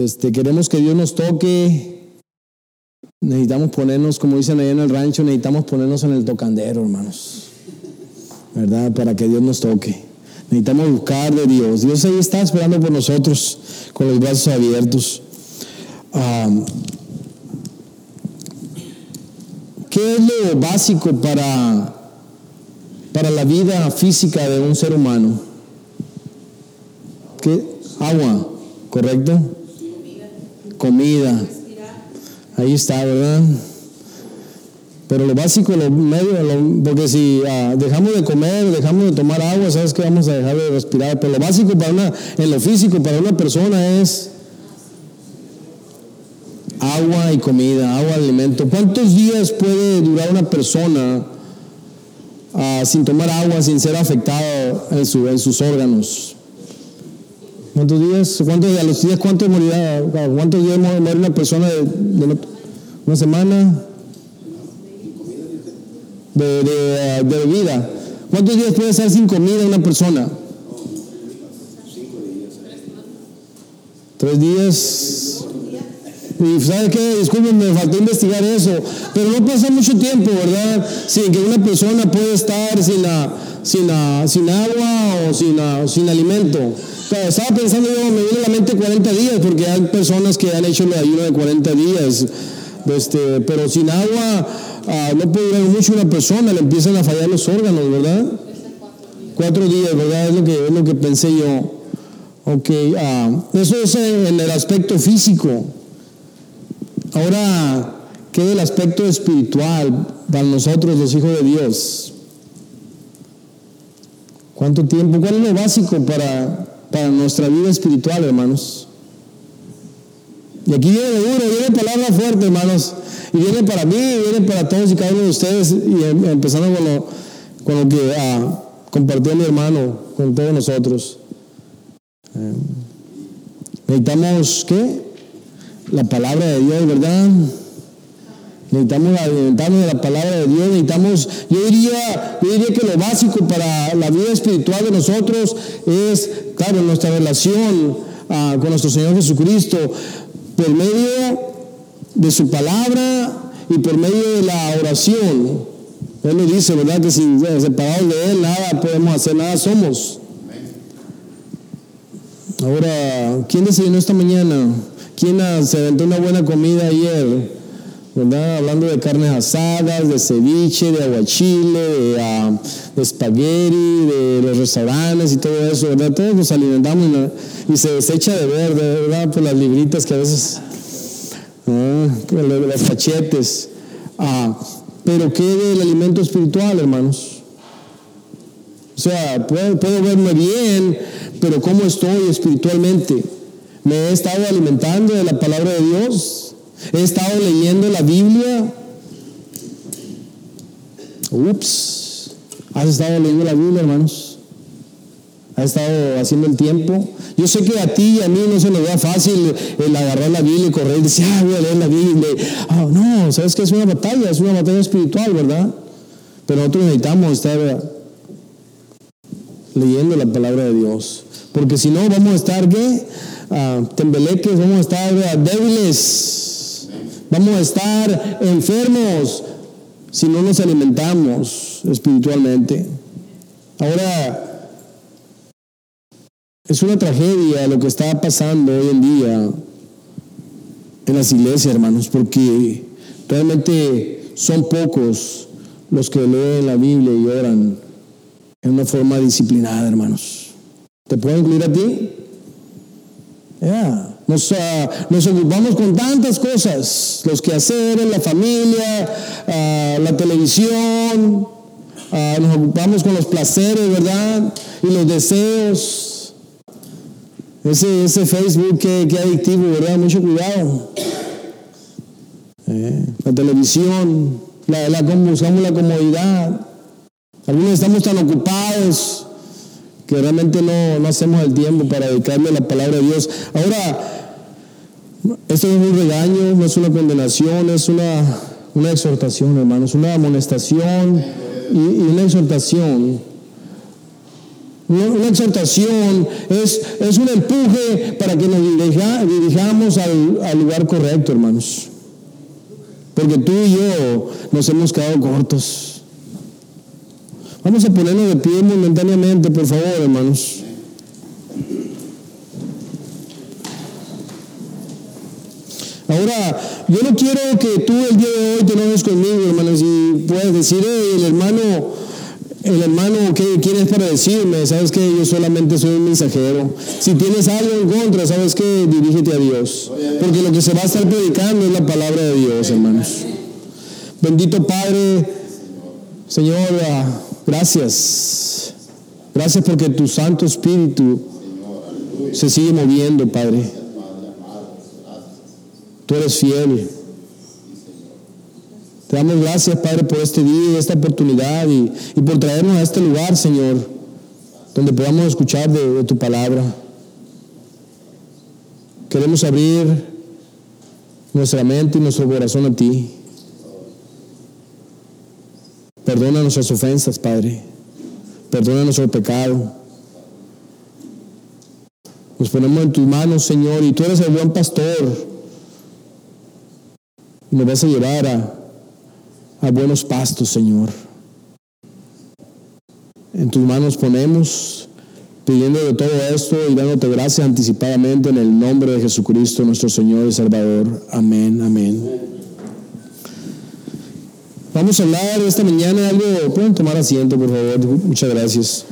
Este, queremos que Dios nos toque. Necesitamos ponernos, como dicen allá en el rancho, necesitamos ponernos en el tocandero, hermanos. ¿Verdad? Para que Dios nos toque. Necesitamos buscar de Dios. Dios ahí está esperando por nosotros con los brazos abiertos. ¿Qué es lo básico para, para la vida física de un ser humano? ¿Qué? Agua, ¿correcto? Comida. Ahí está, ¿verdad? Pero lo básico, lo medio, porque si ah, dejamos de comer, dejamos de tomar agua, sabes que vamos a dejar de respirar. Pero lo básico para una, en lo físico para una persona es agua y comida, agua, alimento. ¿Cuántos días puede durar una persona ah, sin tomar agua, sin ser su, en sus órganos? ¿Cuántos días? ¿Cuántos, a los días cuántos morirá? ¿Cuántos días morir una persona de, una semana? De, de, de bebida. ¿Cuántos días puede estar sin comida una persona? Tres días. Y ¿sabe qué? Disculpen, me faltó investigar eso. Pero no pasa mucho tiempo, ¿verdad? Sin que una persona puede estar sin, la, sin, la, sin agua o sin, la, sin alimento. Estaba pensando yo, me viene a la mente 40 días, porque hay personas que han hecho el ayuno de 40 días. Este, pero sin agua ah, no puede durar mucho una persona, le empiezan a fallar los órganos, ¿verdad? Cuatro días, ¿verdad? Es lo que, es lo que pensé yo. Ok, ah, eso es en el aspecto físico. Ahora, ¿qué del aspecto espiritual para nosotros los hijos de Dios? ¿Cuánto tiempo? ¿Cuál es lo básico para, para nuestra vida espiritual, hermanos? Y aquí viene duro, viene palabra fuerte, hermanos. Y viene para mí, viene para todos y cada uno de ustedes. Y em, empezando con lo, con lo que ah, compartió hermano, con todos nosotros. Eh, necesitamos, ¿qué? la palabra de Dios, ¿verdad? Necesitamos alimentarnos de la palabra de Dios, necesitamos, yo diría, yo diría que lo básico para la vida espiritual de nosotros es, claro, nuestra relación ah, con nuestro Señor Jesucristo, por medio de su palabra y por medio de la oración. Él nos dice, ¿verdad? Que sin separados de Él nada podemos hacer, nada somos. Ahora, ¿quién decidió esta mañana? ¿Quién se aventó una buena comida ayer? ¿Verdad? Hablando de carnes asadas, de ceviche, de aguachile, de, uh, de espagueti, de los restaurantes y todo eso, ¿verdad? Todos nos alimentamos y, se desecha de ver, ¿verdad? Por las libritas que a veces, ah, los cachetes. Ah, pero ¿qué del alimento espiritual, hermanos? O sea, puedo, puedo verme bien, pero ¿cómo estoy espiritualmente? Me he estado alimentando de la palabra de Dios. He estado leyendo la Biblia. Ups. ¿Has estado leyendo la Biblia, hermanos? ¿Has estado haciendo el tiempo? Yo sé que a ti y a mí no se nos da fácil el agarrar la Biblia y correr y decir, ah, voy a leer la Biblia. Ah, no, sabes que es una batalla, es una batalla espiritual, ¿verdad? Pero nosotros necesitamos estar leyendo la palabra de Dios. Porque si no, vamos a estar, ¿qué? uh, tembeleques, vamos a estar débiles, vamos a estar enfermos si no nos alimentamos espiritualmente. Ahora, es una tragedia lo que está pasando hoy en día en las iglesias, hermanos, porque realmente son pocos los que leen la Biblia y oran en una forma disciplinada, hermanos. ¿Te puedo incluir a ti? Nos, nos, ocupamos con tantas cosas, los quehaceres, la familia, ah, la televisión, ah, nos ocupamos con los placeres, ¿verdad? Y los deseos. Ese, ese Facebook que, que adictivo, ¿verdad? Mucho cuidado. Eh, la televisión, la, la, buscamos la comodidad. Algunos estamos tan ocupados que realmente no, no hacemos el tiempo para dedicarle la palabra de Dios. Ahora, esto no es un regaño, no es una condenación, es una, una exhortación, hermanos,, una amonestación y, una exhortación. una, exhortación, es, es, un empuje para que nos dirijamos al, al lugar correcto, hermanos. Porque tú y yo nos hemos quedado cortos. Vamos a ponernos de pie momentáneamente, por favor, hermanos. Ahora, yo no quiero que tú el día de hoy te enojes conmigo, hermanos, y puedas decir, el hermano, el hermano, ¿quién es para decirme? ¿Sabes que Yo solamente soy un mensajero. Si tienes algo en contra, ¿sabes qué? Dirígete a Dios. Porque lo que se va a estar predicando es la palabra de Dios, hermanos. Bendito Padre, Señor, ah, gracias. Gracias porque tu Santo Espíritu se sigue moviendo, Padre. Tú eres fiel. Te damos gracias, Padre, por este día y esta oportunidad y, por traernos a este lugar, Señor, donde podamos escuchar de, tu palabra. Queremos abrir nuestra mente y nuestro corazón a ti. Perdona nuestras ofensas, Padre. Perdona nuestro pecado. Nos ponemos en tus manos, Señor, y tú eres el buen pastor nos vas a llevar a, buenos pastos, Señor. En tus manos ponemos, pidiendo de todo esto y dándote gracias anticipadamente en el nombre de Jesucristo, nuestro Señor y Salvador. Amén, amén. Vamos a hablar esta mañana de algo, pueden tomar asiento, por favor, muchas gracias.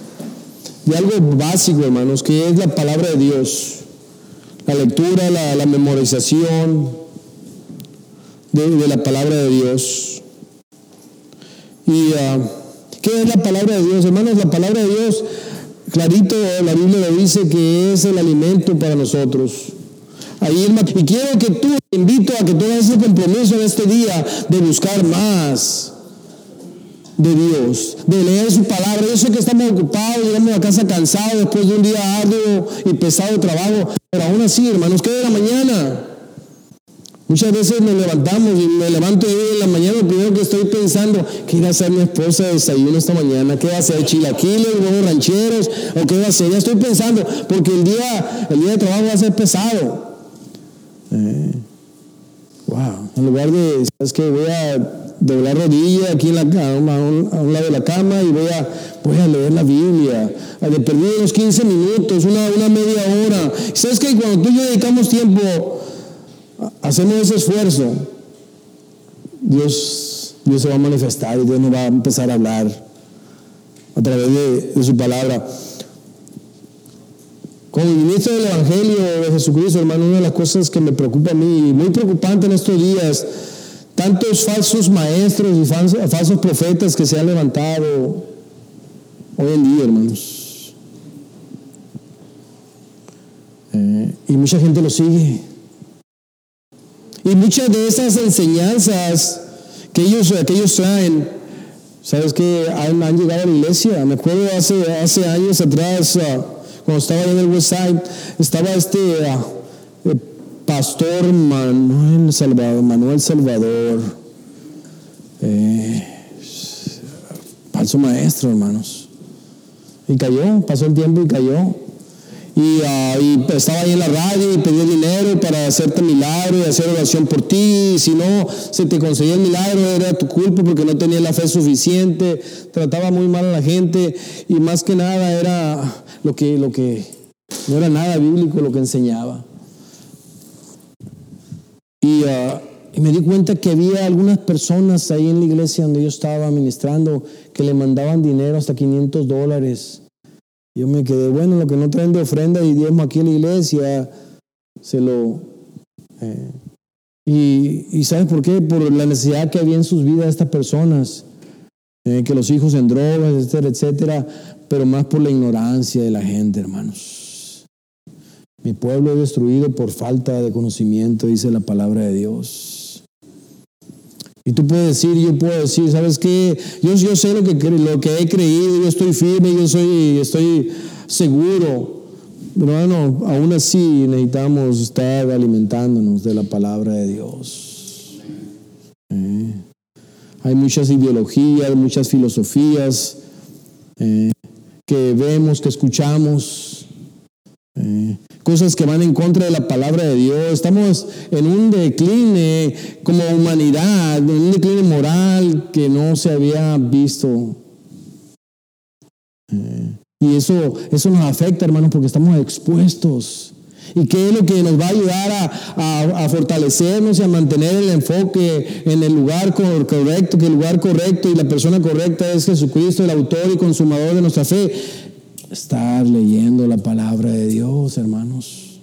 De algo básico, hermanos, que es la palabra de Dios. La lectura, la, la memorización, de, la palabra de Dios. ¿Y uh, qué es la palabra de Dios? Hermanos, la palabra de Dios, clarito, la Biblia lo dice que es el alimento para nosotros. Ahí, y quiero que tú, te invito a que tú hagas ese compromiso en este día de buscar más de Dios, de leer su palabra. Yo sé que estamos ocupados, llegamos a casa cansados después de un día arduo y pesado trabajo, pero aún así, hermanos, ¿qué de la mañana? Muchas veces nos levantamos y me levanto yo en la mañana, lo primero que estoy pensando, ¿qué va a hacer mi esposa de desayuno esta mañana? ¿Qué va a hacer? ¿Chilaquiles, huevos rancheros? ¿O qué va a hacer? Ya estoy pensando, porque el día, el día de trabajo va a ser pesado. Eh, wow. En lugar de, ¿sabes qué? Voy a doblar rodilla aquí en la, a, un, lado de la cama y voy a, voy a leer la Biblia. De perdido unos 15 minutos, una, una media hora. ¿Sabes qué? Cuando tú y yo dedicamos tiempo hacemos ese esfuerzo, Dios, Dios se va a manifestar y Dios nos va a empezar a hablar a través de, su palabra. Como ministro del Evangelio de Jesucristo, hermano, una de las cosas que me preocupa a mí, muy preocupante en estos días, tantos falsos maestros y falsos, profetas que se han levantado hoy en día, hermanos. Eh, y mucha gente lo sigue. Muchas de esas enseñanzas que ellos, que ellos traen, ¿sabes que han, llegado a la iglesia? Me acuerdo hace, años atrás, uh, cuando estaba en el West Side, estaba este uh, pastor Manuel Salvador, Manuel Salvador, eh, falso maestro, hermanos. Y cayó, pasó el tiempo y cayó. Y, estaba ahí en la radio y pedía dinero para hacerte milagro y hacer oración por ti. Y si no se te conseguía el milagro, era tu culpa porque no tenía la fe suficiente. Trataba muy mal a la gente y más que nada era lo que, lo que no era nada bíblico lo que enseñaba. Y, ah, y me di cuenta que había algunas personas ahí en la iglesia donde yo estaba ministrando que le mandaban dinero hasta 500 dólares yo me quedé, bueno, lo que no traen de ofrenda y diezmo aquí en la iglesia, se lo... Eh, y, y, ¿sabes por qué? Por la necesidad que había en sus vidas estas personas, eh, que los hijos en drogas, etcétera, etcétera, pero más por la ignorancia de la gente, hermanos. Mi pueblo es destruido por falta de conocimiento, dice la palabra de Dios. Y tú puedes decir, yo puedo decir, ¿sabes qué? Yo, yo sé lo que, lo que he creído, yo estoy firme, yo soy, estoy seguro. Pero bueno, aún así necesitamos estar alimentándonos de la palabra de Dios. Eh, hay muchas ideologías, muchas filosofías eh, que vemos, que escuchamos. Cosas que van en contra de la palabra de Dios. Estamos en un decline como humanidad, en un decline moral que no se había visto. Eh, y eso, eso nos afecta, hermanos, porque estamos expuestos. ¿Y qué es lo que nos va a ayudar a, a, fortalecernos y a mantener el enfoque en el lugar correcto? Que el lugar correcto y la persona correcta es Jesucristo, el autor y consumador de nuestra fe. Estar leyendo la palabra de Dios, hermanos.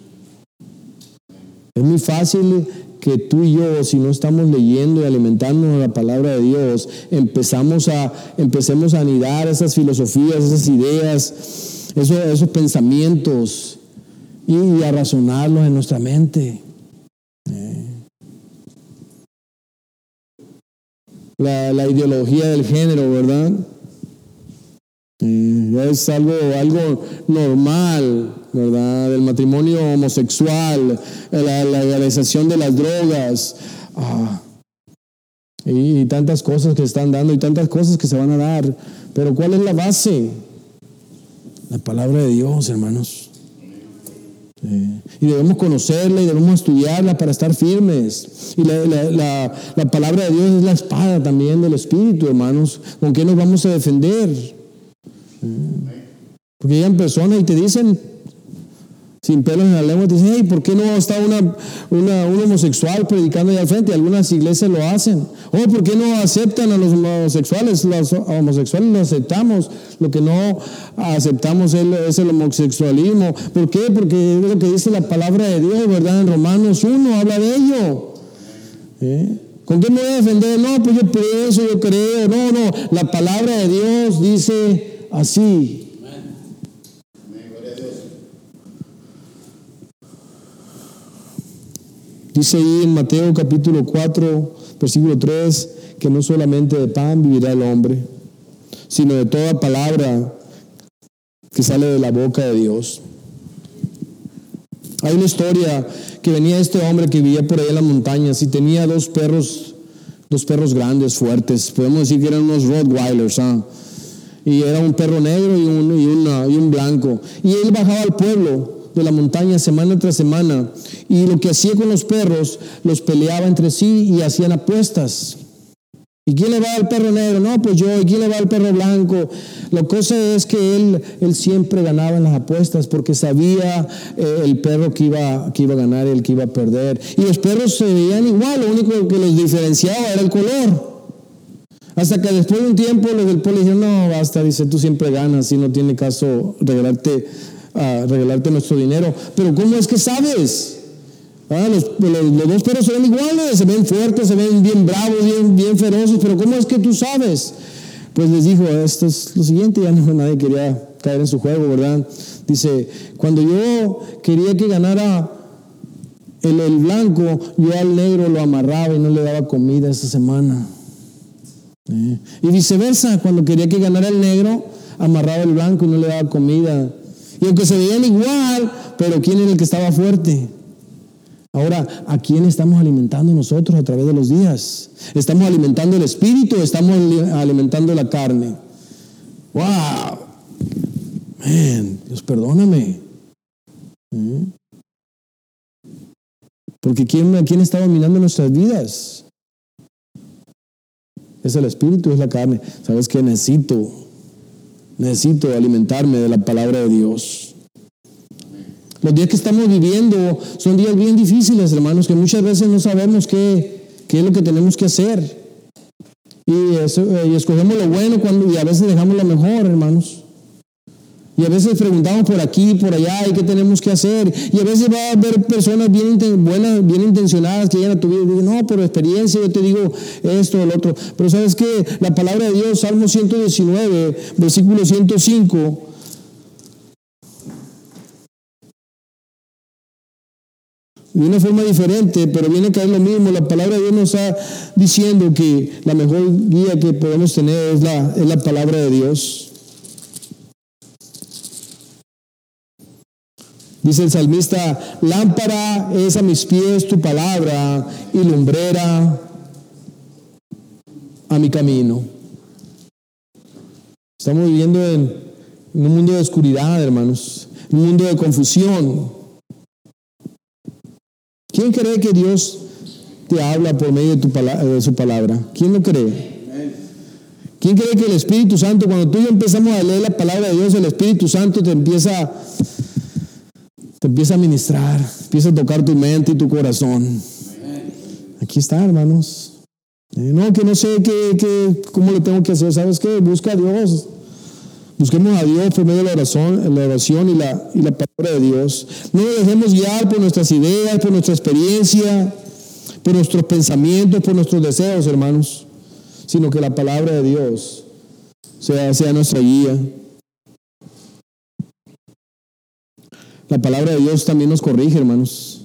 Es muy fácil que tú y yo, si no estamos leyendo y alimentándonos la palabra de Dios, empezamos a, empecemos a anidar esas filosofías, esas ideas, esos, esos pensamientos y a razonarlos en nuestra mente. Eh. La, la, ideología del género, ¿verdad? Eh, es algo, algo normal, ¿verdad? El matrimonio homosexual, la, legalización de las drogas, ah, y, tantas cosas que están dando y tantas cosas que se van a dar. Pero ¿cuál es la base? La palabra de Dios, hermanos. Y debemos conocerla y debemos estudiarla para estar firmes. Y la, palabra de Dios es la espada también del Espíritu, hermanos. ¿Con qué nos vamos a defender? Porque llegan personas y te dicen, sin pelos en la lengua, te dicen, hey, ¿por qué no está un homosexual predicando allá al frente? Algunas iglesias lo hacen. Oh, ¿por qué no aceptan a los homosexuales? Los homosexuales lo aceptamos. Lo que no aceptamos es el homosexualismo. ¿Por qué? Porque es lo que dice la palabra de Dios, ¿verdad? En Romanos 1 habla de ello. ¿Con qué me voy a defender? No, pues yo pienso, yo creo. No, no. La palabra de Dios dice así. Dice ahí en Mateo capítulo 4, versículo 3, que no solamente de pan vivirá el hombre, sino de toda palabra que sale de la boca de Dios. Hay una historia que venía este hombre que vivía por ahí en las montañas y tenía dos perros, dos perros grandes, fuertes. Podemos decir que eran unos Rottweilers. ¿ah? Y era un perro negro y un, y, y un blanco. Y él bajaba al pueblo de la montaña semana tras semana y lo que hacía con los perros, los peleaba entre sí y hacían apuestas. ¿Y quién le va al perro negro? No, pues yo. ¿Y quién le va al perro blanco? La cosa es que él, él siempre ganaba en las apuestas porque sabía eh, el perro que iba, que iba a ganar y el que iba a perder. Y los perros se veían igual, lo único que los diferenciaba era el color. Hasta que después de un tiempo los del pueblo dijeron, no, basta, dice, tú siempre ganas y no tiene caso regalarte a regalarte nuestro dinero. Pero ¿cómo es que sabes? Ah, los, dos perros se ven iguales, se ven fuertes, se ven bien bravos, bien, bien feroces, pero ¿cómo es que tú sabes? Pues les dijo, esto es lo siguiente, ya no nadie quería caer en su juego, ¿verdad? Dice, cuando yo quería que ganara el, blanco, yo al negro lo amarraba y no le daba comida esa semana. ¿Eh? Y viceversa, cuando quería que ganara el negro, amarraba el blanco y no le daba comida. Y aunque se veían igual, pero ¿quién era el que estaba fuerte? Ahora, ¿a quién estamos alimentando nosotros a través de los días? ¿Estamos alimentando el espíritu o estamos alimentando la carne? ¡Wow! Man, Dios perdóname. ¿Mm? Porque ¿quién, ¿quién está dominando nuestras vidas? Es el espíritu, es la carne. ¿Sabes qué? Necesito Necesito alimentarme de la palabra de Dios. Los días que estamos viviendo son días bien difíciles, hermanos, que muchas veces no sabemos qué, qué es lo que tenemos que hacer. Y, eh, y escogemos lo bueno cuando, y a veces dejamos lo mejor, hermanos. Y a veces preguntamos por aquí, por allá, y qué tenemos que hacer. Y a veces va a haber personas bien buenas, bien intencionadas que llegan a tu vida y dicen, no, por experiencia yo te digo esto o lo otro. Pero sabes que la palabra de Dios, Salmo 119, versículo 105, de una forma diferente, pero viene a caer lo mismo. La palabra de Dios nos está diciendo que la mejor guía que podemos tener es la, es la palabra de Dios. Dice el salmista, lámpara es a mis pies tu palabra y lumbrera a mi camino. Estamos viviendo en, un mundo de oscuridad, hermanos, un mundo de confusión. ¿Quién cree que Dios te habla por medio de, tu su palabra? ¿Quién lo cree? ¿Quién cree que el Espíritu Santo, cuando tú y yo empezamos a leer la palabra de Dios, el Espíritu Santo te empieza, te empieza a ministrar, empieza a tocar tu mente y tu corazón? Aquí está, hermanos. Eh, no, que no sé qué, cómo lo tengo que hacer. ¿Sabes qué? Busca a Dios. Busquemos a Dios por medio de la oración, la oración y, la, y la palabra de Dios. No nos dejemos guiar por nuestras ideas, por nuestra experiencia, por nuestros pensamientos, por nuestros deseos, hermanos, sino que la palabra de Dios sea, sea nuestra guía. La palabra de Dios también nos corrige, hermanos.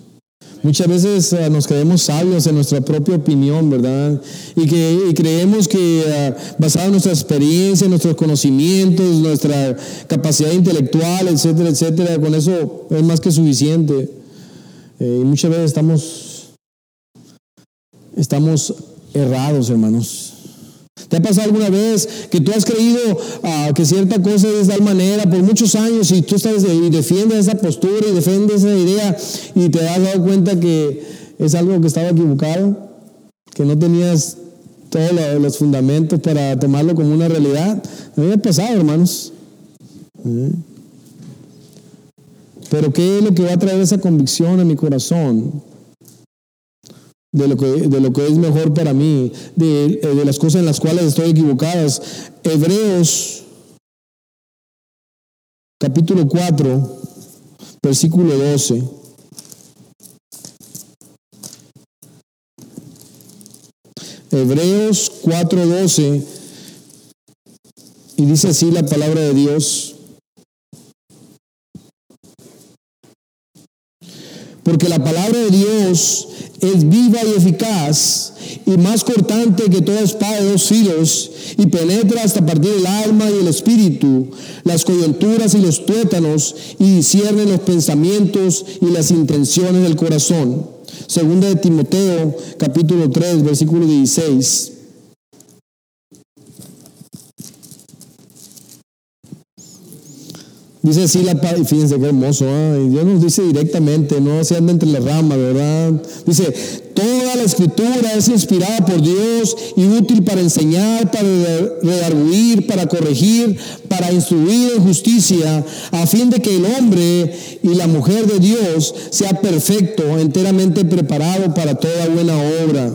Muchas veces eh, nos creemos sabios en nuestra propia opinión, ¿verdad? Y que creemos que uh, basado en nuestra experiencia, nuestros conocimientos, nuestra capacidad intelectual, etcétera, etcétera, con eso es más que suficiente. Eh, y muchas veces estamos, estamos errados, hermanos. ¿Te ha pasado alguna vez que tú has creído ah, que cierta cosa es de tal manera por muchos años y tú estás y defiendes esa postura y defiendes esa idea y te has dado cuenta que es algo que estaba equivocado, que no tenías todos los fundamentos para tomarlo como una realidad? A ha pasado, hermanos. ¿Eh? Pero ¿qué es lo que va a traer esa convicción a mi corazón? De lo que, de lo que es mejor para mí, de, eh, de las cosas en las cuales estoy equivocadas. Hebreos capítulo 4, versículo 12. Hebreos 4:12 y dice así la palabra de Dios. Porque la palabra de Dios es viva y eficaz y más cortante que toda espada de dos filos y penetra hasta partir el alma y el espíritu, las coyunturas y los tuétanos y discierne los pensamientos y las intenciones del corazón. Segunda de Timoteo, capítulo 3, versículo 16. Dice así la fíjense qué hermoso, ¿eh? Dios nos dice directamente, no se anda entre las ramas, ¿verdad? Dice, toda la escritura es inspirada por Dios y útil para enseñar, para redarguir, para corregir, para instruir en justicia, a fin de que el hombre y la mujer de Dios sea perfecto, enteramente preparado para toda buena obra.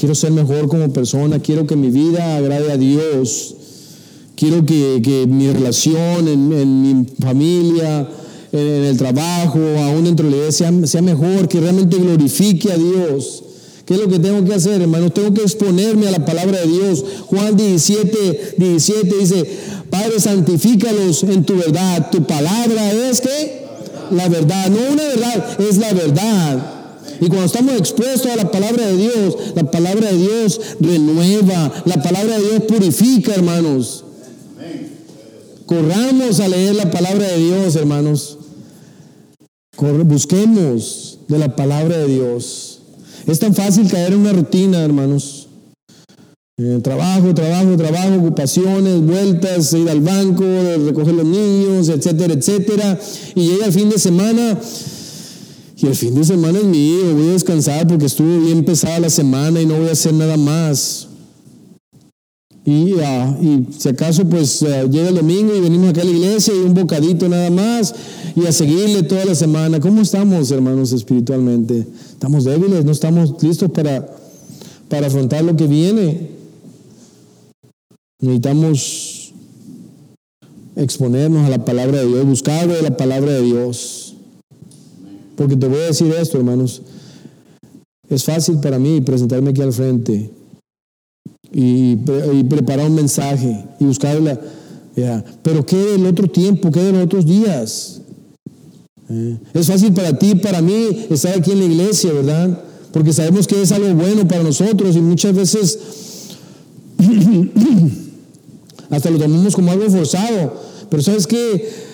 Quiero ser mejor como persona, quiero que mi vida agrade a Dios. Quiero que, mi relación en, mi familia, en, el trabajo, aún dentro de la iglesia, sea, mejor, que realmente glorifique a Dios. ¿Qué es lo que tengo que hacer, hermanos? Tengo que exponerme a la palabra de Dios. Juan 17, 17 dice, Padre, santifícalos en tu verdad. Tu palabra es que la verdad, no una verdad, es la verdad. Y cuando estamos expuestos a la palabra de Dios, la palabra de Dios renueva, la palabra de Dios purifica, hermanos. Corramos a leer la palabra de Dios, hermanos. busquemos de la palabra de Dios. Es tan fácil caer en una rutina, hermanos. Trabajo, trabajo, trabajo, ocupaciones, vueltas, ir al banco, recoger los niños, etcétera, etcétera. Y llega el fin de semana y el fin de semana es mío, voy a descansar porque estuvo bien pesada la semana y no voy a hacer nada más. Y, ah, si acaso pues ah, llega el domingo y venimos acá a la iglesia y un bocadito nada más y a seguirle toda la semana. ¿Cómo estamos hermanos espiritualmente? ¿Estamos débiles? ¿No estamos listos para, para afrontar lo que viene? Necesitamos exponernos a la palabra de Dios, buscar de la palabra de Dios. Porque te voy a decir esto, hermanos. Es fácil para mí presentarme aquí al frente y, preparar un mensaje y buscarla. Pero ¿qué del otro tiempo? ¿Qué de los otros días? ¿Eh? Es fácil para ti, para mí, estar aquí en la iglesia, ¿verdad? Porque sabemos que es algo bueno para nosotros y muchas veces hasta lo tomamos como algo forzado. Pero ¿sabes qué?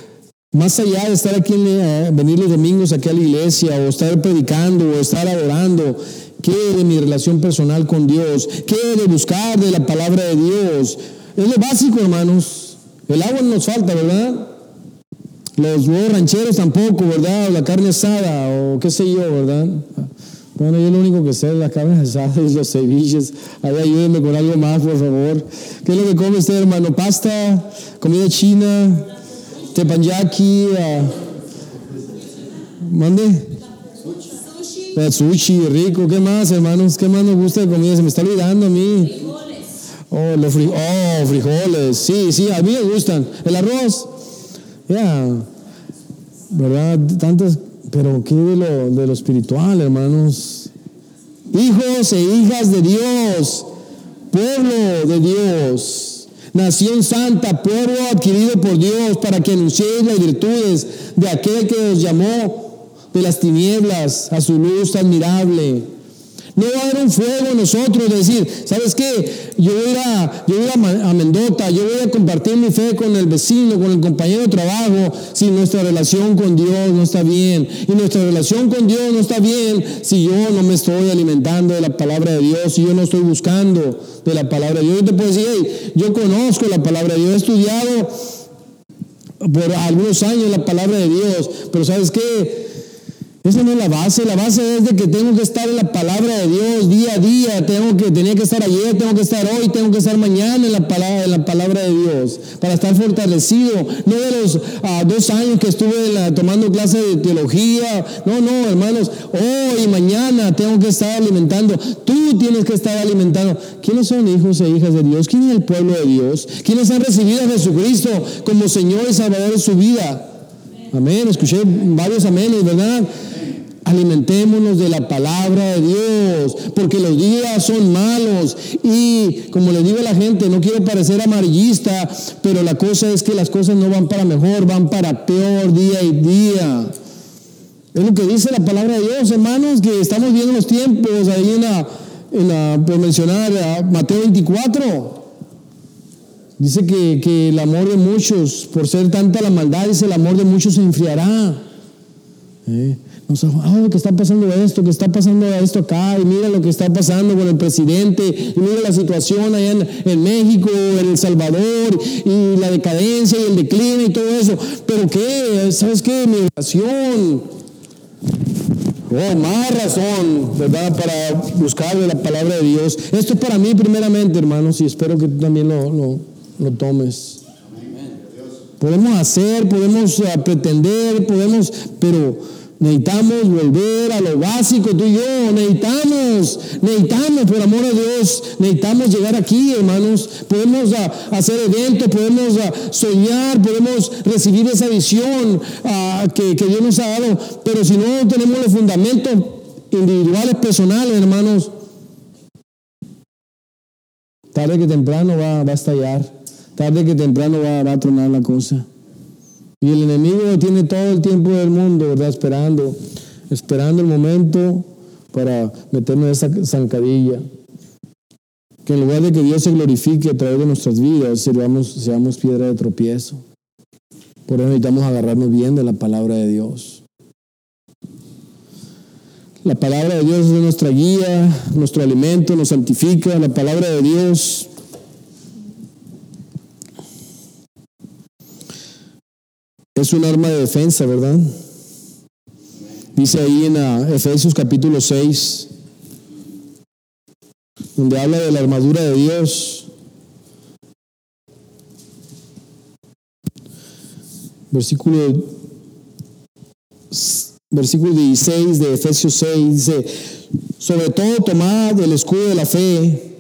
Más allá de estar aquí, eh, venir los domingos aquí a la iglesia, o estar predicando, o estar adorando, ¿Qué de mi relación personal con Dios? ¿Qué de buscar de la palabra de Dios? Es lo básico, hermanos. El agua no nos falta, ¿verdad? Los huevos rancheros tampoco, ¿verdad? La carne asada, o qué sé yo, ¿verdad? Bueno, yo lo único que sé es la carne asada y los ceviches. Ahí ayúdenme con algo más, por favor. ¿Qué es lo que come usted, hermano? ¿Pasta? ¿Comida china? ¿Tepanyaki? Uh, ¿Mande? Sushi, rico. ¿Qué más, hermanos? ¿Qué más nos gusta de comida? Se me está olvidando a mí. Oh, los oh, frijoles. Sí, sí, a mí me gustan. El arroz. Ya. ¿Verdad? Tantas. Pero ¿qué de lo, de lo espiritual, hermanos? Hijos e hijas de Dios. Pueblo de Dios. Nación santa, pueblo adquirido por Dios para que anunciéis las virtudes de aquel que os llamó de las tinieblas a su luz admirable. No va a haber un fuego en nosotros de decir, ¿sabes qué? Yo voy a, yo voy a, a yo voy a compartir mi fe con el vecino, con el compañero de trabajo, si nuestra relación con Dios no está bien. Y nuestra relación con Dios no está bien si yo no me estoy alimentando de la palabra de Dios, si yo no estoy buscando de la palabra de Dios. Yo te puedo decir, hey, yo conozco la palabra de Dios, he estudiado por algunos años la palabra de Dios, pero ¿sabes qué? Esa no es la base, la base es de que tengo que estar en la palabra de Dios día a día, tengo que, tenía que estar ayer, tengo que estar hoy, tengo que estar mañana en la palabra, en la palabra de Dios, para estar fortalecido, no de los ah, dos años que estuve tomando clase de teología, no, no, hermanos, hoy mañana tengo que estar alimentando, tú tienes que estar alimentando. ¿Quiénes son hijos e hijas de Dios? ¿Quién es el pueblo de Dios? ¿Quiénes han recibido a Jesucristo como Señor y Salvador de su vida? Amén, escuché varios amenes, ¿verdad? Alimentémonos de la palabra de Dios, porque los días son malos. Y como le digo a la gente, no quiero parecer amarillista, pero la cosa es que las cosas no van para mejor, van para peor día y día. Es lo que dice la palabra de Dios, hermanos, que estamos viendo los tiempos ahí en la, en la por mencionar Mateo 24. Dice que, que, el amor de muchos, por ser tanta la maldad, dice el amor de muchos se enfriará. ¿Eh? Nos, oh, que está pasando esto, que está pasando esto acá, y mira lo que está pasando con el presidente, y mira la situación allá en, México, en El Salvador, y la decadencia y el decline y todo eso. Pero qué, ¿sabes qué? Mi oración. Oh, más razón, ¿verdad? Para buscar la palabra de Dios. Esto es para mí primeramente, hermanos, y espero que tú también lo, lo, lo tomes. Podemos hacer, podemos uh, pretender, podemos, pero Necesitamos volver a lo básico, tú y yo. Necesitamos, necesitamos, por amor a Dios, necesitamos llegar aquí, hermanos. Podemos hacer eventos, podemos soñar, podemos recibir esa visión que, Dios nos ha dado. Pero si no tenemos los fundamentos individuales, personales, hermanos, tarde que temprano va, a estallar. Tarde que temprano va a tronar la cosa. Y el enemigo tiene todo el tiempo del mundo, ¿verdad? Esperando, esperando el momento para meternos en esa zancadilla. Que en lugar de que Dios se glorifique a través de nuestras vidas, seamos, seamos piedra de tropiezo. Por eso necesitamos agarrarnos bien de la palabra de Dios. La palabra de Dios es nuestra guía, nuestro alimento, nos santifica. La palabra de Dios es un arma de defensa, ¿verdad? Dice ahí en ah, Efesios capítulo 6, donde habla de la armadura de Dios. Versículo, versículo 16 de Efesios 6 dice, sobre todo tomad el escudo de la fe,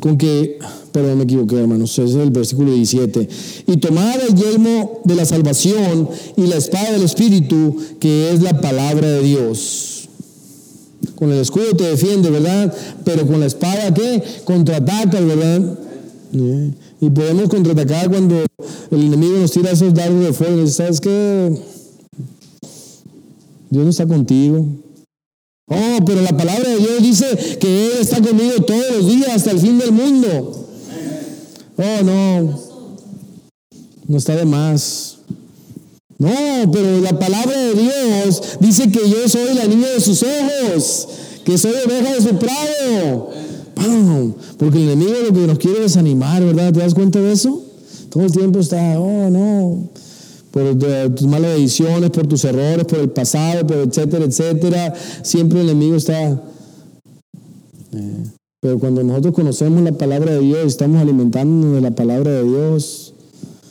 con que Perdón, me equivoqué, hermanos. Es el versículo 17. Y tomad el yelmo de la salvación y la espada del Espíritu, que es la palabra de Dios. Con el escudo te defiende, ¿verdad? Pero con la espada, ¿qué? Contraataca, ¿verdad? Y podemos contraatacar cuando el enemigo nos tira esos dardos de fuego. ¿Sabes qué? Dios no está contigo. Oh, pero la palabra de Dios dice que Él está conmigo todos los días hasta el fin del mundo. Oh, no. No está de más. No, pero la palabra de Dios dice que yo soy la niña de sus ojos, que soy oveja de su prado. Porque el enemigo lo que nos quiere desanimar, ¿verdad? ¿Te das cuenta de eso? Todo el tiempo está, oh no, por tus malas decisiones, por tus errores, por el pasado, por etcétera, etcétera. Siempre el enemigo está. Pero cuando nosotros conocemos la palabra de Dios, estamos alimentándonos de la palabra de Dios,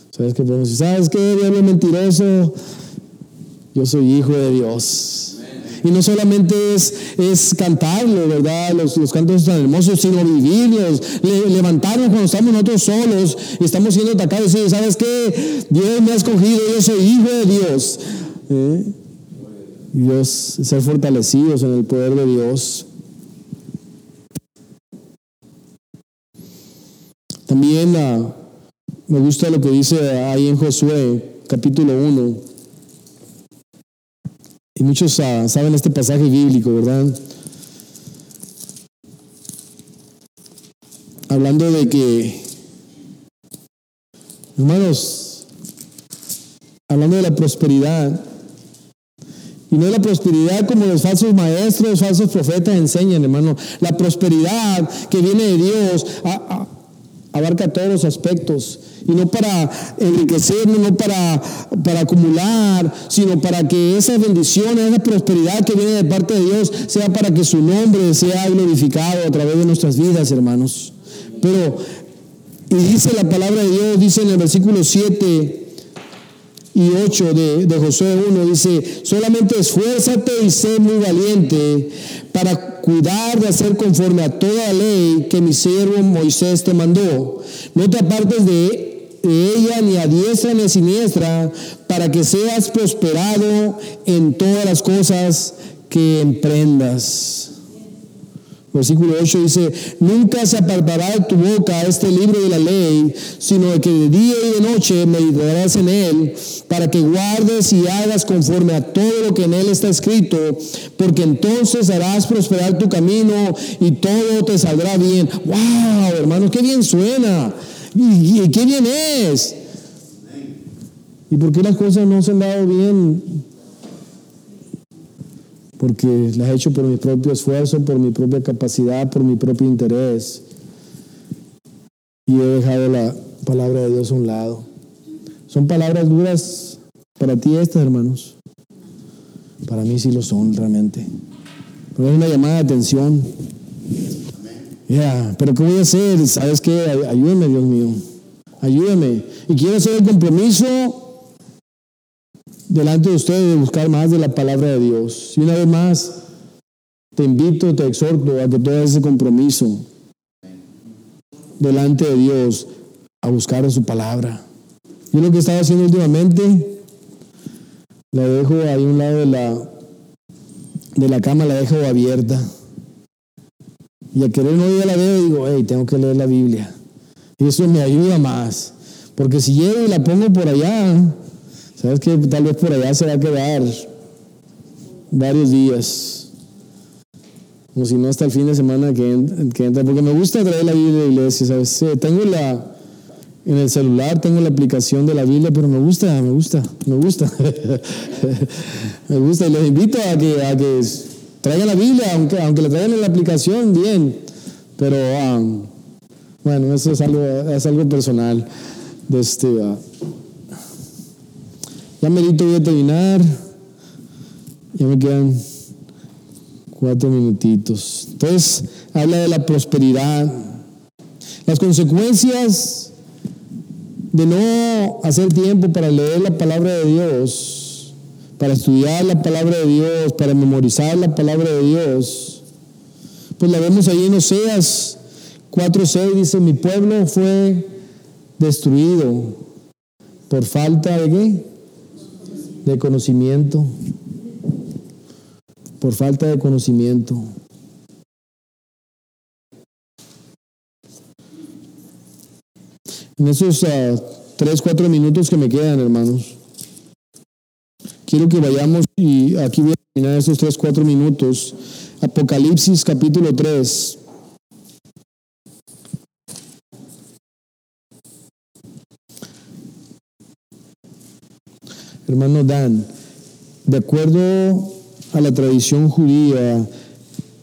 ¿sabes qué podemos decir? ¿Sabes qué, diablo mentiroso? Yo soy hijo de Dios. Y no solamente es, es cantarlo, ¿verdad? Los, los cantos tan hermosos, sino vivirlos, levantarnos cuando estamos nosotros solos y estamos siendo atacados. Y ¿sabes qué? Dios me ha escogido, yo soy hijo de Dios. ¿Eh? Dios, ser fortalecidos en el poder de Dios. También ah, me gusta lo que dice ahí en Josué, capítulo 1. Y muchos ah, saben este pasaje bíblico, ¿verdad? Hablando de que, hermanos, hablando de la prosperidad, y no la prosperidad como los falsos maestros, falsos profetas enseñan, hermano. La prosperidad que viene de Dios abarca todos los aspectos. Y no para enriquecernos, no para, para acumular, sino para que esa bendición, esa prosperidad que viene de parte de Dios sea para que su nombre sea glorificado a través de nuestras vidas, hermanos. Pero, y dice la palabra de Dios, dice en el versículo 7 y 8 de, de Josué 1, dice, solamente esfuérzate y sé muy valiente para cuidar de hacer conforme a toda ley que mi siervo Moisés te mandó. No te apartes de ella ni a diestra ni a siniestra, para que seas prosperado en todas las cosas que emprendas. Versículo 8 dice, nunca se apartará tu boca este libro de la ley, sino que de día y de noche meditarás en él, para que guardes y hagas conforme a todo lo que en él está escrito, porque entonces harás prosperar tu camino y todo te saldrá bien. ¡Wow, hermanos, qué bien suena! ¿Y, y qué bien es? ¿Y por qué las cosas no se han dado bien? Porque las he hecho por mi propio esfuerzo, por mi propia capacidad, por mi propio interés. Y he dejado la palabra de Dios a un lado. Son palabras duras para ti estas, hermanos. Para mí sí lo son realmente. Pero es una llamada de atención. Ya, pero ¿qué voy a hacer? ¿Sabes qué? Ayúdame, Dios mío. Ayúdame. Y quiero hacer el compromiso delante de ustedes de buscar más de la palabra de Dios. Y una vez más, te invito, te exhorto a que todo ese compromiso delante de Dios a buscar su palabra. Yo lo que estaba haciendo últimamente, la dejo ahí a un lado de la, de la cama, la dejo abierta. Y a querer no ya la veo digo, hey, tengo que leer la Biblia. Y eso me ayuda más. Porque si llego y la pongo por allá, Sabes que tal vez por allá se va a quedar varios días. Como si no hasta el fin de semana que, entra. Porque me gusta traer la Biblia a la iglesia, ¿sabes? tengo la. En el celular tengo la aplicación de la Biblia, pero me gusta, me gusta, me gusta. me gusta y les invito a que, traigan la Biblia, aunque, aunque la traigan en la aplicación, bien. Pero um, bueno, eso es algo, personal. De este, uh, ya merito voy a terminar. Ya me quedan cuatro minutitos. Entonces, habla de la prosperidad. Las consecuencias de no hacer tiempo para leer la palabra de Dios, para estudiar la palabra de Dios, para memorizar la palabra de Dios. Pues la vemos ahí en Oseas 4.6, dice, mi pueblo fue destruido por falta de qué? De conocimiento, por falta de conocimiento. En esos uh, tres, cuatro minutos que me quedan, hermanos, quiero que vayamos y aquí voy a terminar esos tres, cuatro minutos. Apocalipsis capítulo 3. Hermano Dan, de acuerdo a la tradición judía,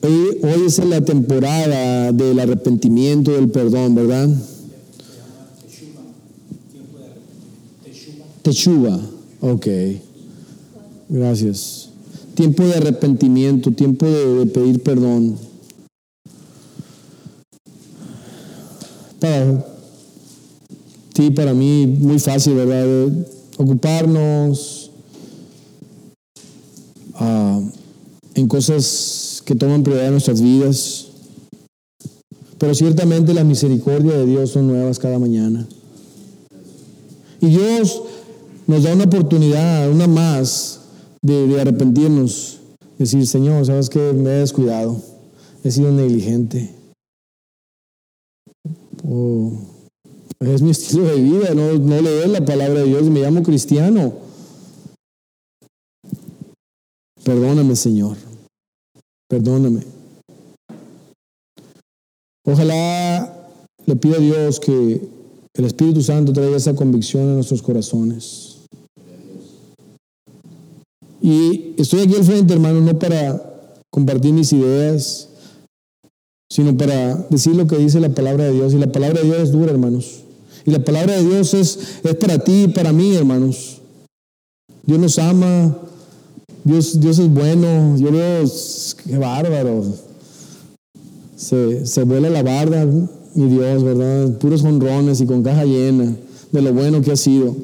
hoy, es la temporada del arrepentimiento, del perdón, ¿verdad? Techuba, ok. Gracias. Tiempo de arrepentimiento, tiempo de, pedir perdón. Para ti, para mí, muy fácil, ¿verdad? Ocuparnos ah, en cosas que toman prioridad en nuestras vidas. Pero ciertamente la misericordia de Dios son nuevas cada mañana. Y Dios nos da una oportunidad, una más, de, arrepentirnos. Decir, Señor, sabes que me he descuidado, he sido negligente. Es mi estilo de vida, no, no leo la palabra de Dios, me llamo cristiano. Perdóname, Señor. Perdóname. Ojalá le pido a Dios que el Espíritu Santo traiga esa convicción a nuestros corazones. Y estoy aquí al frente, hermano, no para compartir mis ideas, sino para decir lo que dice la palabra de Dios. Y la palabra de Dios es dura, hermanos. Y la palabra de Dios es, es para ti y para mí, hermanos. Dios nos ama, Dios, Dios es bueno. Yo veo, qué bárbaro. Se, se vuela la barda, mi Dios, ¿verdad? Puros honrones y con caja llena de lo bueno que ha sido.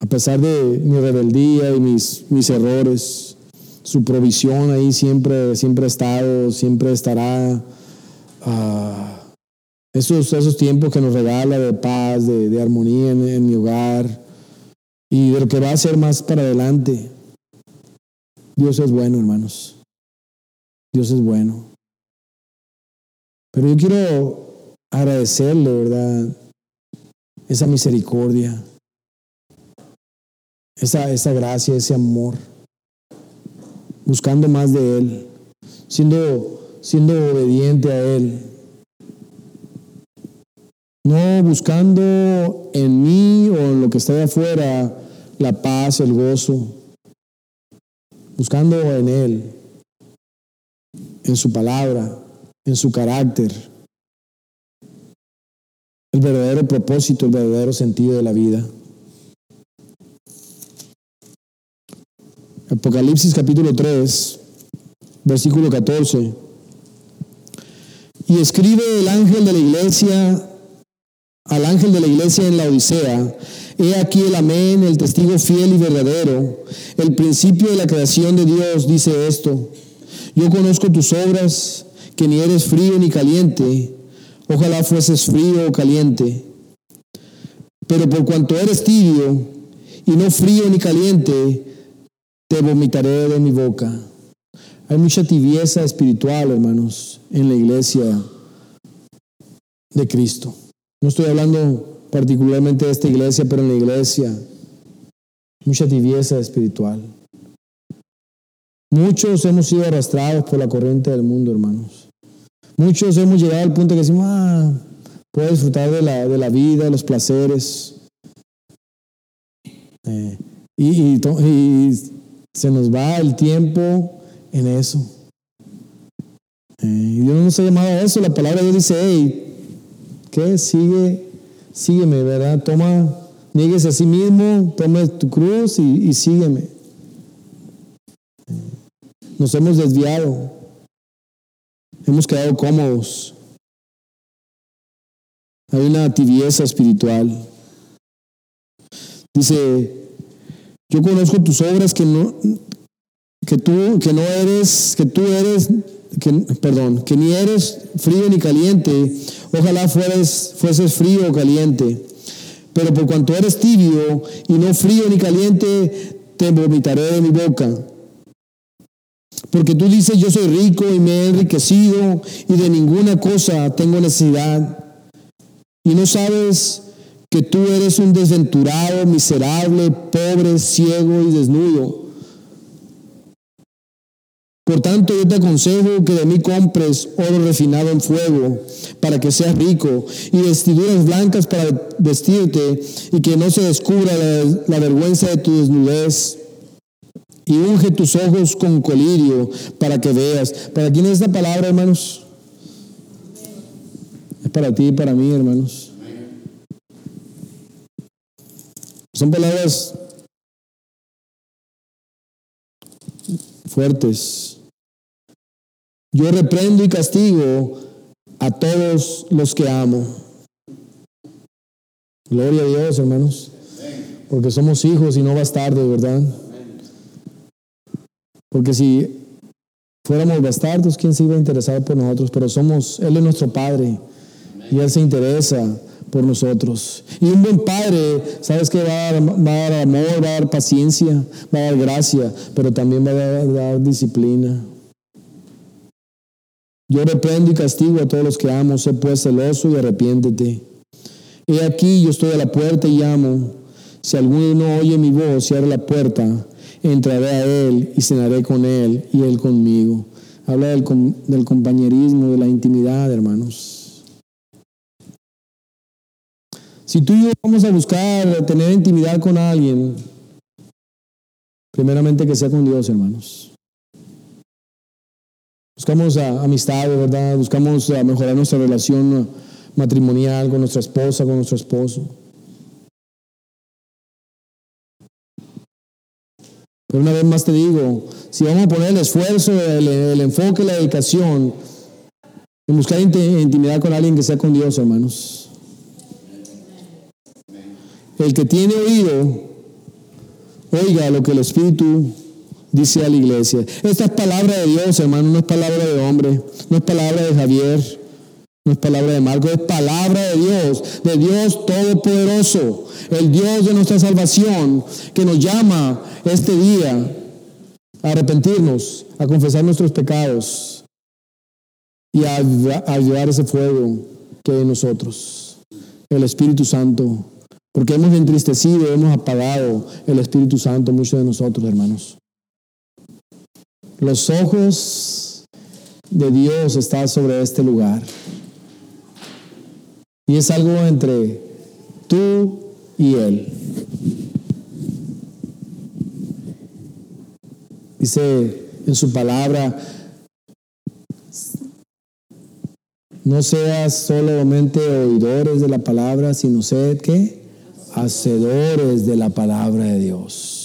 A pesar de mi rebeldía y mis, mis errores, su provisión ahí siempre, siempre ha estado, siempre estará. Ah, esos, esos tiempos que nos regala de paz, de, armonía en, mi hogar y de lo que va a ser más para adelante. Dios es bueno, hermanos. Dios es bueno. Pero yo quiero agradecerle, ¿verdad? Esa misericordia esa, esa gracia, ese amor, buscando más de Él, siendo, siendo obediente a Él. No buscando en mí o en lo que está de afuera la paz, el gozo, buscando en Él, en su palabra, en su carácter, el verdadero propósito, el verdadero sentido de la vida. Apocalipsis capítulo 3, versículo 14. Y escribe el ángel de la iglesia, al ángel de la iglesia en la Odisea, he aquí el amén, el testigo fiel y verdadero, el principio de la creación de Dios dice esto, yo conozco tus obras, que ni eres frío ni caliente, ojalá fueses frío o caliente, pero por cuanto eres tibio y no frío ni caliente, te vomitaré de mi boca. Hay mucha tibieza espiritual, hermanos, en la iglesia de Cristo. No estoy hablando particularmente de esta iglesia, pero en la iglesia, mucha tibieza espiritual. Muchos hemos sido arrastrados por la corriente del mundo, hermanos. Muchos hemos llegado al punto que decimos, ah, puedo disfrutar de la, de la vida, de los placeres. Eh, y, y se nos va el tiempo en eso. Eh, y Dios nos ha llamado a eso. La palabra de Dios dice, hey, Sigue, sígueme, ¿verdad? Toma, niegues a sí mismo, tome tu cruz y, sígueme. Nos hemos desviado. Hemos quedado cómodos. Hay una tibieza espiritual. Dice yo conozco tus obras que no, que tú, que no eres, que tú eres, que, perdón, que ni eres frío ni caliente. Ojalá fueres, fueses frío o caliente. Pero por cuanto eres tibio y no frío ni caliente, te vomitaré de mi boca. Porque tú dices, yo soy rico y me he enriquecido y de ninguna cosa tengo necesidad. Y no sabes que tú eres un desventurado, miserable, pobre, ciego y desnudo. Por tanto, yo te aconsejo que de mí compres oro refinado en fuego, para que seas rico, y vestiduras blancas para vestirte, y que no se descubra la, vergüenza de tu desnudez. Y unge tus ojos con colirio, para que veas. ¿Para quién es esta palabra, hermanos? Es para ti y para mí, hermanos. Son palabras fuertes. Yo reprendo y castigo a todos los que amo. Gloria a Dios, hermanos. Porque somos hijos y no bastardos, ¿verdad? Porque si fuéramos bastardos, ¿quién se iba a interesar por nosotros? Pero somos, Él es nuestro Padre y Él se interesa por nosotros. Y un buen padre, ¿sabes que va a, dar, va a dar amor, va a dar paciencia, va a dar gracia, pero también va a dar disciplina. Yo reprendo y castigo a todos los que amo, sé pues celoso y arrepiéntete. He aquí, yo estoy a la puerta y llamo. Si alguno oye mi voz, cierra la puerta, entraré a él y cenaré con él y él conmigo. Habla del, del compañerismo, de la intimidad, hermanos. Si tú y yo vamos a buscar tener intimidad con alguien, primeramente que sea con Dios, hermanos. Buscamos amistad, ¿verdad? Buscamos mejorar nuestra relación matrimonial con nuestra esposa, con nuestro esposo. Pero una vez más te digo, si vamos a poner el esfuerzo, el, enfoque, la dedicación en buscar intimidad con alguien que sea con Dios, hermanos. El que tiene oído, oiga lo que el Espíritu dice a la iglesia. Esta es palabra de Dios, hermano, no es palabra de hombre, no es palabra de Javier, no es palabra de Marco, es palabra de Dios, de Dios Todopoderoso, el Dios de nuestra salvación, que nos llama este día a arrepentirnos, a confesar nuestros pecados y a, a llevar ese fuego que hay en nosotros, el Espíritu Santo. Porque hemos entristecido, hemos apagado el Espíritu Santo, muchos de nosotros, hermanos. Los ojos de Dios están sobre este lugar. Y es algo entre tú y Él. Dice en su palabra, no seas solamente oidores de la palabra, sino sed que hacedores de la palabra de Dios.